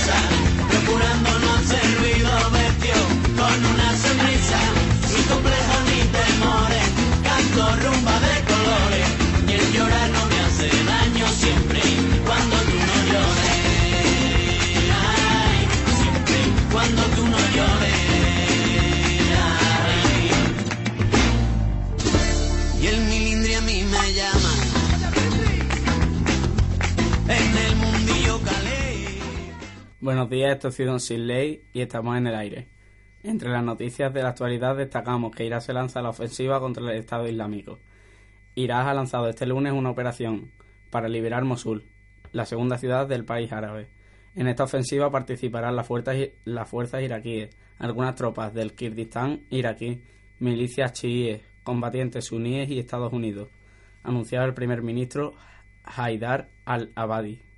Sin es Sin Ley y estamos en el aire. Entre las noticias de la actualidad destacamos que Irak se lanza la ofensiva contra el Estado Islámico. Irak ha lanzado este lunes una operación para liberar Mosul, la segunda ciudad del país árabe. En esta ofensiva participarán las fuerzas, iraquíes, algunas tropas del Kirguistán iraquí, milicias chiíes, combatientes suníes y Estados Unidos, anunciaba el primer ministro Haidar al-Abadi.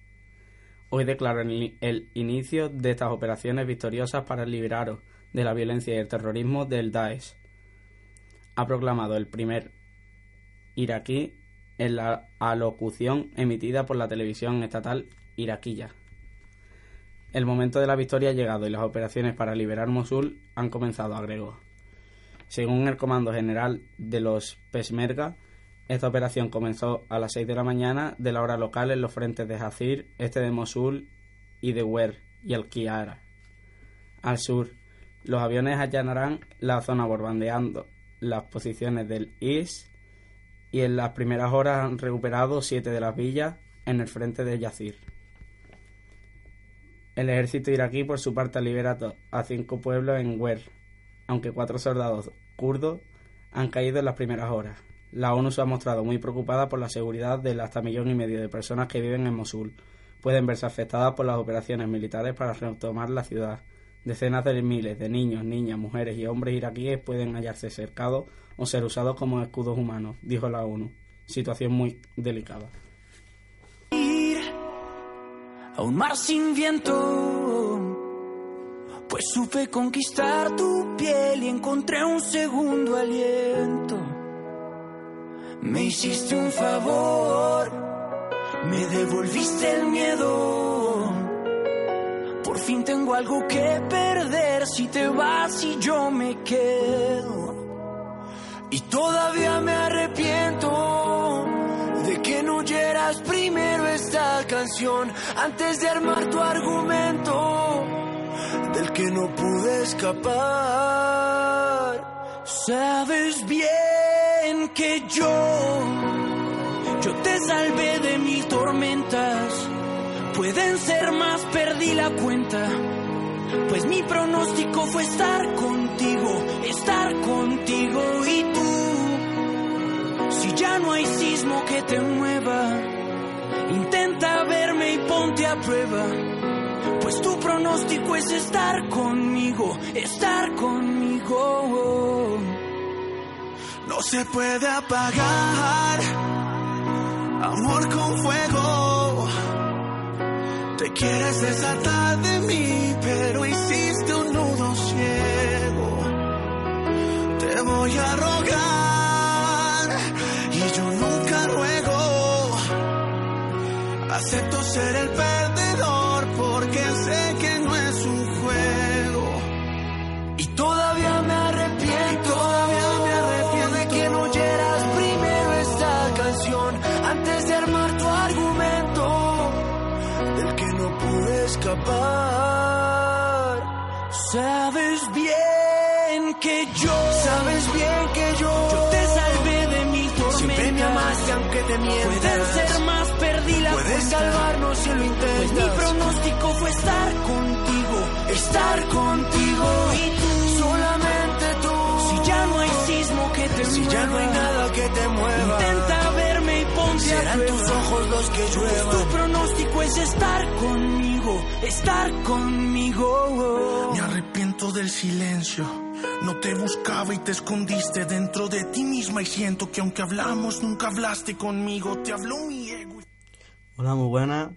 Hoy declaró el, inicio de estas operaciones victoriosas para liberaros de la violencia y el terrorismo del Daesh. Ha proclamado el primer iraquí en la alocución emitida por la televisión estatal iraquilla. El momento de la victoria ha llegado y las operaciones para liberar Mosul han comenzado, agregó. Según el Comando General de los Peshmerga, esta operación comenzó a las 6 de la mañana de la hora local en los frentes de Hazir, este de Mosul y de Wer y el Kiara. Al sur, los aviones allanarán la zona borbandeando las posiciones del IS y en las primeras horas han recuperado siete de las villas en el frente de Yazir. El ejército iraquí, por su parte, ha liberado a cinco pueblos en Wer, aunque cuatro soldados kurdos han caído en las primeras horas. La ONU se ha mostrado muy preocupada por la seguridad del hasta millón y medio de personas que viven en Mosul. Pueden verse afectadas por las operaciones militares para retomar la ciudad. Decenas de miles de niños, niñas, mujeres y hombres iraquíes pueden hallarse cercados o ser usados como escudos humanos, dijo la ONU. Situación muy delicada. a un mar sin viento. Pues supe conquistar tu piel y encontré un segundo aliento. Me hiciste un favor, me devolviste el miedo. Por fin tengo algo que perder si te vas y yo me quedo. Y todavía me arrepiento de que no oyeras primero esta canción antes de armar tu argumento del que no pude escapar. Sabes bien que yo, yo te salvé de mil tormentas. Pueden ser más, perdí la cuenta. Pues mi pronóstico fue estar contigo, estar contigo y tú. Si ya no hay sismo que te mueva, intenta verme y ponte a prueba. Pues tu pronóstico es estar conmigo, estar conmigo. No se puede apagar amor con fuego. Te quieres desatar de mí, pero hiciste un nudo ciego. Te voy a rogar y yo nunca ruego. acepto ser el perdedor Sabes bien que yo, sabes bien que yo, yo te salvé de mi tormenta. Siempre me amaste aunque te mientas. Pueden ser más, perdí la Puedes salvarnos si lo Pues intentas. mi pronóstico fue estar contigo, estar contigo y tú, solamente tú. Si ya no hay sismo que te Si ya no hay mueva, nada que te mueva, intenta verme y ponte a serán prueba. tus ojos los que Pues tu lluevan. pronóstico es estar conmigo, estar conmigo. Me arrepiento del silencio. No te buscaba y te escondiste dentro de ti misma y siento que aunque hablamos nunca hablaste conmigo. Te habló mi ego. Hola, muy buenas.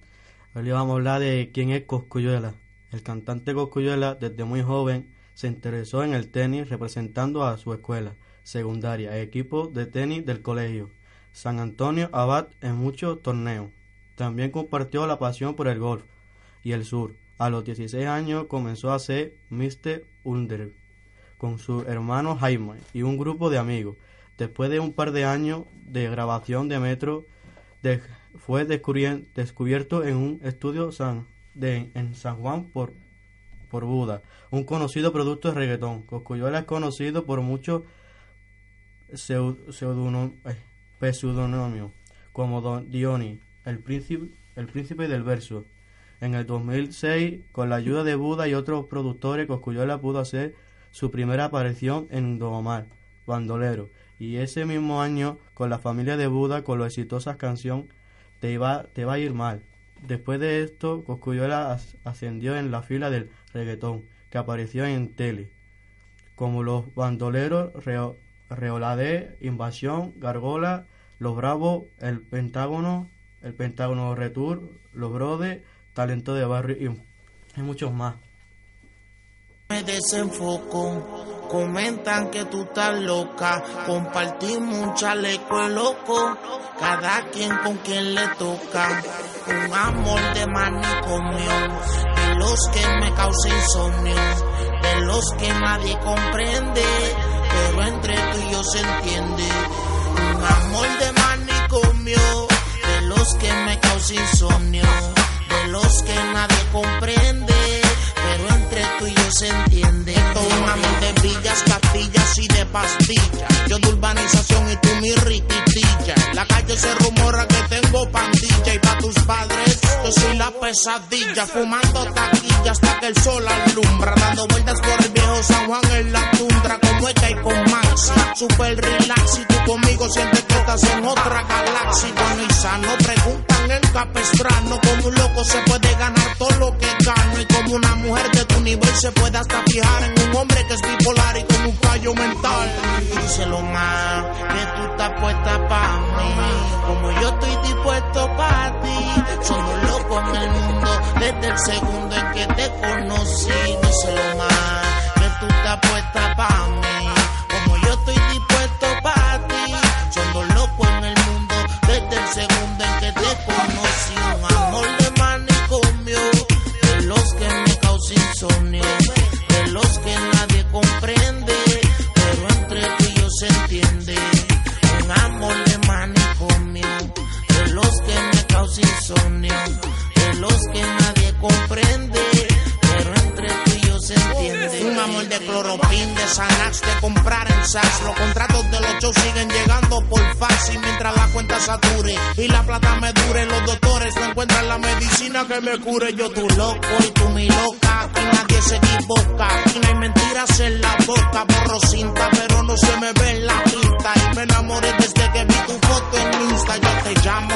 Hoy vamos a hablar de quién es Coscuyuela. El cantante Coscuyuela, desde muy joven, se interesó en el tenis representando a su escuela secundaria, equipo de tenis del colegio San Antonio Abad en muchos torneos. También compartió la pasión por el golf y el sur. A los 16 años comenzó a ser Mr. Under con su hermano Jaime y un grupo de amigos. Después de un par de años de grabación de Metro, fue descubierto en un estudio en San Juan por, por Buda, un conocido producto de reggaetón. Cosculluela es conocido por muchos pseudónimos, como Don Diony, el príncipe, el príncipe del verso. En el 2006, con la ayuda de Buda y otros productores, Cosculluela pudo hacer su primera aparición en Don Omar, Bandolero, y ese mismo año con la familia de Buda con la exitosa canción Te, te va a ir mal. Después de esto, Cosculluela as- ascendió en la fila del reggaetón, que apareció en tele, como los bandoleros Reolade, Invasión, Gargola, Los Bravos, El Pentágono, El Pentágono Retour, Los Brodes, Talento de Barrio y, y muchos más. Me desenfoco, comentan que tú estás loca, compartimos un chaleco loco, cada quien con quien le toca, un amor de manicomio, de los que me causa insomnio, de los que nadie comprende, pero entre tú y yo se entiende, un amor de manicomio, de los que me causa insomnio, de los que nadie comprende, pero entre tú y yo se entiende. Es un amor de villas, castillas y de pastillas. Yo de urbanización y tú mi riquitilla. La calle se rumora que tengo pandilla y pa' tus padres yo soy la pesadilla. Fumando taquilla hasta que el sol alumbra. Dando vueltas por el viejo San Juan en la tundra. Como Eka y con Maxi. Super relax y tú conmigo sientes que estás en otra galaxia. Y sano preguntan en Capestrano. Como un loco se puede ganar todo lo que gano. Y como una mujer de tu nivel se puede hasta fijar en un hombre que es bipolar y con un fallo mental. Díselo más, que tú estás puesta pa' mí. Como yo estoy dispuesto pa' ti. Somos locos en el mundo desde el segundo en que te conocí. Díselo más, que tú estás puesta pa' mí. Que me cure. Yo tu loco y tú mi loca, aquí nadie se equivoca. Aquí no hay mentiras en la boca, borro cinta, pero no se me ve en la pinta. Y me enamoré desde que vi tu foto en Insta. Yo te llamo,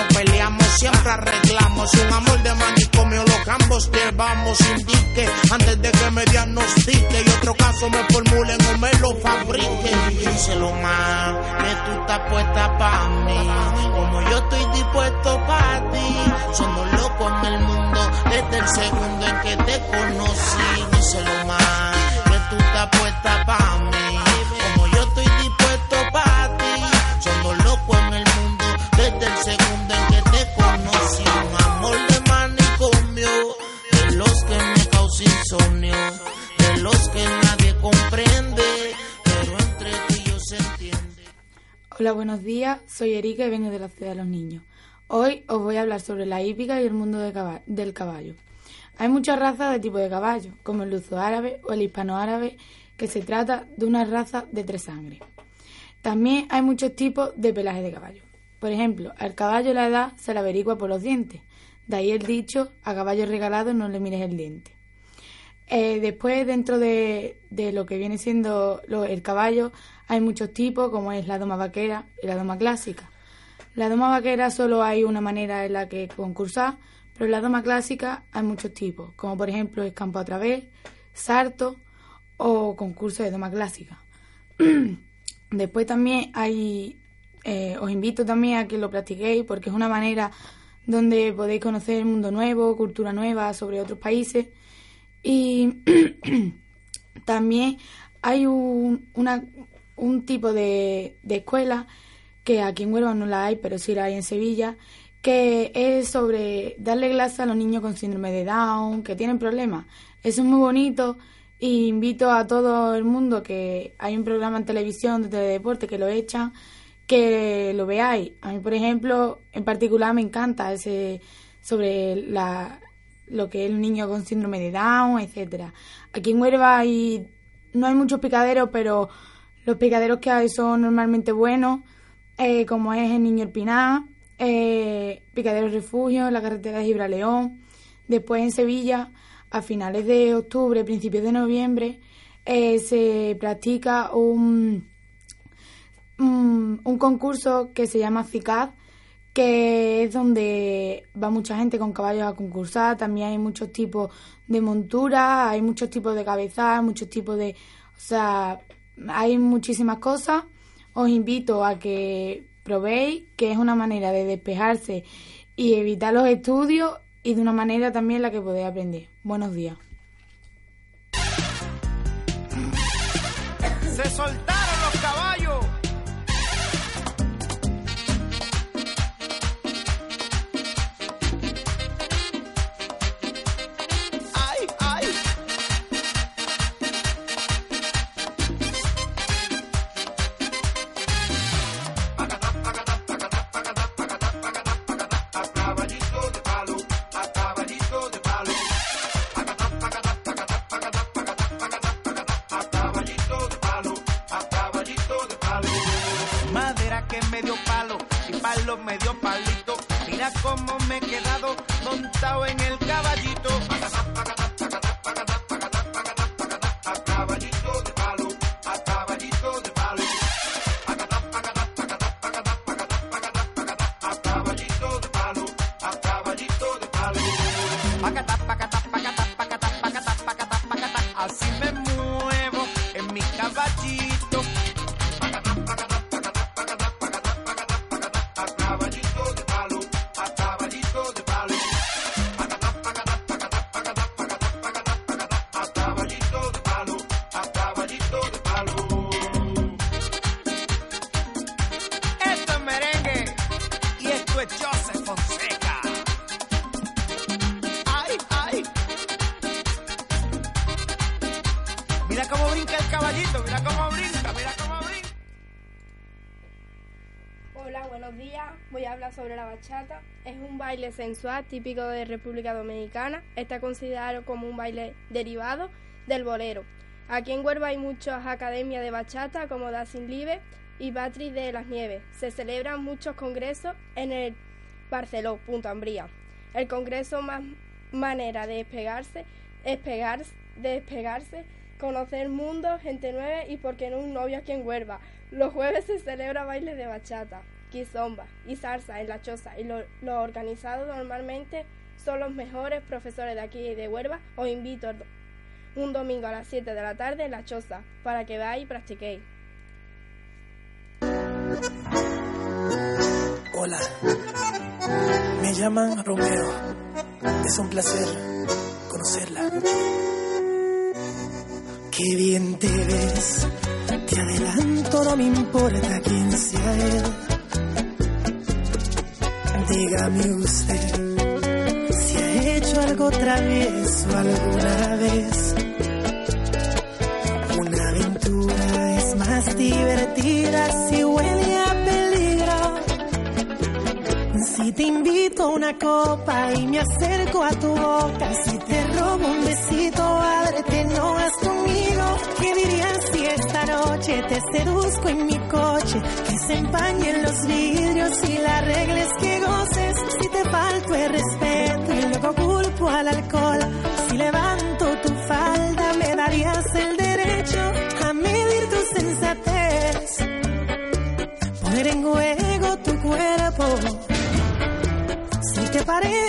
siempre arreglamos. Un amor de manicomio, lo que ambos llevamos. Indique antes de que me diagnostique y otro caso me formulen o me lo fabriquen. Díselo que tú estás puesta pa' mí. Como yo estoy dispuesto pa' ti. Somos locos en el mundo desde el segundo en que te conocí. Díselo más, que tú estás puesta pa' mí. Hola, buenos días. Soy Erika y vengo de la ciudad de los niños. Hoy os voy a hablar sobre la hípica y el mundo del caballo. Hay muchas razas de tipo de caballo, como el luzo árabe o el hispano árabe, que se trata de una raza de tres sangres. También hay muchos tipos de pelaje de caballo. Por ejemplo, al caballo la edad se la averigua por los dientes. De ahí el dicho, a caballo regalado no le mires el diente. Eh, después, dentro de, de lo que viene siendo lo- el caballo, hay muchos tipos, como es la doma vaquera y la doma clásica. La doma vaquera solo hay una manera en la que concursar, pero en la doma clásica hay muchos tipos, como por ejemplo escampo a través, sarto o concurso de doma clásica. Después también hay, eh, os invito también a que lo practiquéis porque es una manera donde podéis conocer el mundo nuevo, cultura nueva sobre otros países y también hay un, una- un tipo de, de escuela que aquí en Huelva no la hay, pero sí la hay en Sevilla, que es sobre darle clase a los niños con síndrome de Down, que tienen problemas. Eso es muy bonito y invito a todo el mundo que hay un programa en televisión de teledeporte que lo echan, que lo veáis. A mí, por ejemplo, en particular me encanta ese sobre la, lo que es el niño con síndrome de Down, etcétera. Aquí en Huelva hay, no hay muchos picaderos, pero los picaderos que hay son normalmente buenos, eh, como es el Niño El Pinar, eh, Picadero Refugio, la carretera de Gibraleón. Después en Sevilla, a finales de octubre, principios de noviembre, eh, se practica un, un, un concurso que se llama CICAD, que es donde va mucha gente con caballos a concursar. También hay muchos tipos de montura, hay muchos tipos de cabezal, muchos tipos de... O sea, hay muchísimas cosas. Os invito a que probéis, que es una manera de despejarse y evitar los estudios y de una manera también la que podéis aprender. Buenos días. Se soltaron y palo me dio palito. Mira cómo me he quedado montado en el caballito. Pacata, pacata, pacata, pacata, pacata, pacata, pacata. Así me muevo en mi caballito. Baile sensual típico de República Dominicana. Está considerado como un baile derivado del bolero. Aquí en Huelva hay muchas academias de bachata como Dancing Live y Patri de las Nieves. Se celebran muchos congresos en el Barceló, Punta Ambría. El congreso más manera de despegarse, despegarse, despegarse, conocer mundo, gente nueva y por qué no un novio aquí en Huelva. Los jueves se celebra baile de bachata, quizomba y salsa en la choza y lo, lo organizado normalmente son los mejores profesores de aquí de Huelva. Os invito un domingo a las 7 de la tarde en la choza para que veáis y practiquéis. Hola, me llaman Romeo. Es un placer conocerla. Qué bien te ves. Te adelanto, no me importa quién sea él dígame usted si ha hecho algo travieso alguna vez. Una aventura es más divertida si huele a peligro. Si te invito a una copa y me acerco a tu boca, si un besito, ábrete, no vas conmigo. ¿Qué dirías si esta noche te seduzco en mi coche? Que se empañen los vidrios y la regla es que goces. Si te falto el respeto y luego culpo al alcohol, si levanto tu falda, me darías el derecho a medir tu sensatez. Poner en juego tu cuerpo si te parece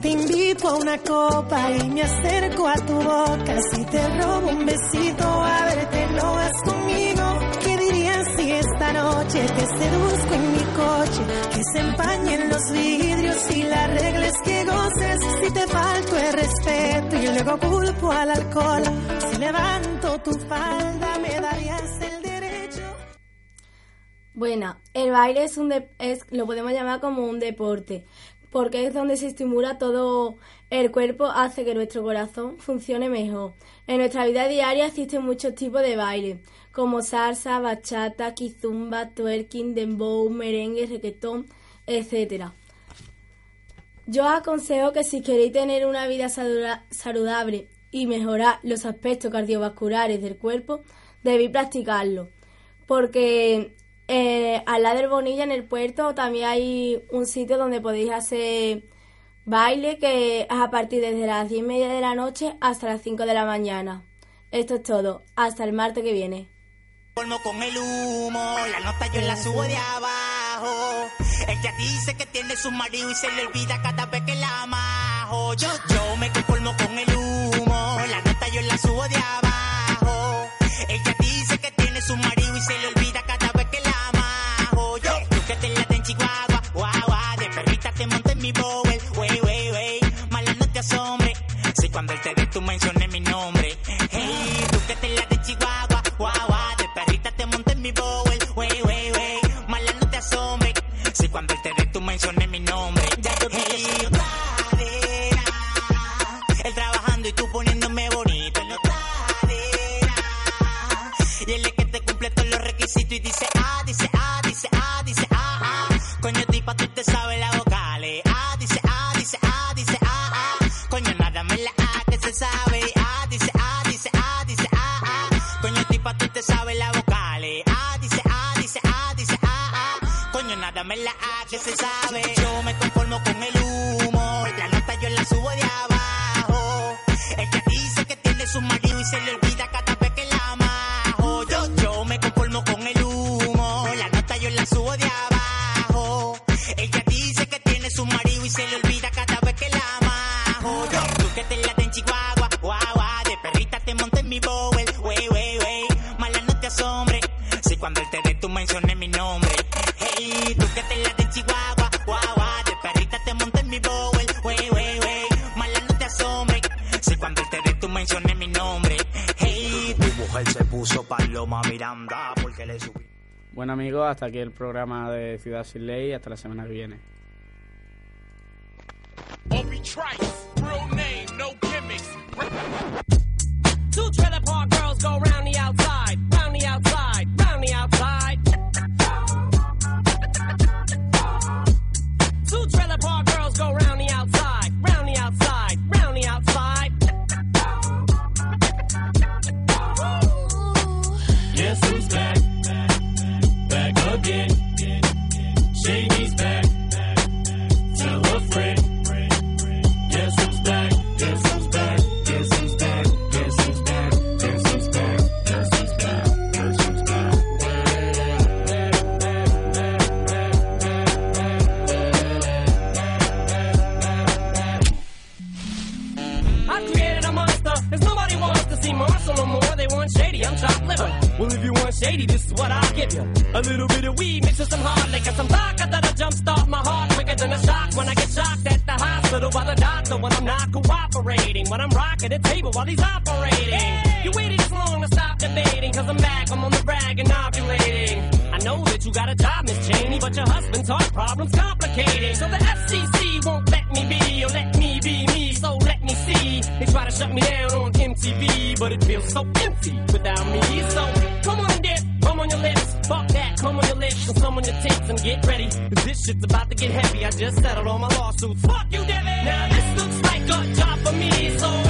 te invito a una copa y me acerco a tu boca, si te robo un besito, a verte no vas conmigo. ¿Qué dirías si esta noche te seduzco en mi coche? Que se empañen los vidrios y la regla es que goces. Si te falto el respeto y luego culpo al alcohol, si levanto tu falda me darías el derecho. Bueno, el baile es un de- es, lo podemos llamar como un deporte, porque es donde se estimula todo el cuerpo, hace que nuestro corazón funcione mejor. En nuestra vida diaria existen muchos tipos de baile, como salsa, bachata, kizumba, twerking, dembow, merengue, reggaetón, etc. Yo os aconsejo que si queréis tener una vida saludable y mejorar los aspectos cardiovasculares del cuerpo, debéis practicarlo. Porque eh, al lado del Bonilla, en el puerto, también hay un sitio donde podéis hacer baile que es a partir desde las 10 y media de la noche hasta las 5 de la mañana. Esto es todo. Hasta el martes que viene. Con el humo, la nota yo la subo de abajo. Ella dice que tiene su marido y se le olvida cada vez que la amajo. Yo, yo me conformo con el humo, la nota yo la subo de abajo. Ella dice que tiene su marido y se le olvida su marido y se le olvida cada vez que la amajo. Yo, tú que te la en Chihuahua, guau, de perrita te monté en mi bowl, wey, wey, wey. Mala no te asombre, si cuando él te dé tú menciones mi nombre. Hey, tú que te la en Chihuahua, guau, de perrita te monté en mi bowl, wey, wey, wey. Mala no te asombre, si cuando él te dé tú menciones mi nombre. Hey, Tu mujer se puso paloma Miranda porque le subí. Bueno amigos, hasta aquí el programa de Ciudad Sin Ley. Hasta la semana que viene. Trice, real name, no gimmicks. Two trailer park girls go round the outside, Well, if you want shady, this is what I'll give you. A little bit of weed mixed with some hard liquor, some vodka that'll jumpstart my heart quicker than a shock when I get shocked at the hospital by the doctor when I'm not cooperating. When I'm rocking the table while he's operating. You waited this long to stop debating, cause I'm back, I'm on the rag and ovulating. I know that you got a job, Miss Cheney, but your husband's heart problem's complicated. So the FCC won't let me be, or let me be me, so let me see. They try to shut me down on MTV, but it feels so empty without me. So come on and dip, come on your lips, fuck that, come on your lips, and some on your tits, and get ready. Cause this shit's about to get heavy, I just settled all my lawsuits. Fuck you, Debbie! Now this looks like a job for me, so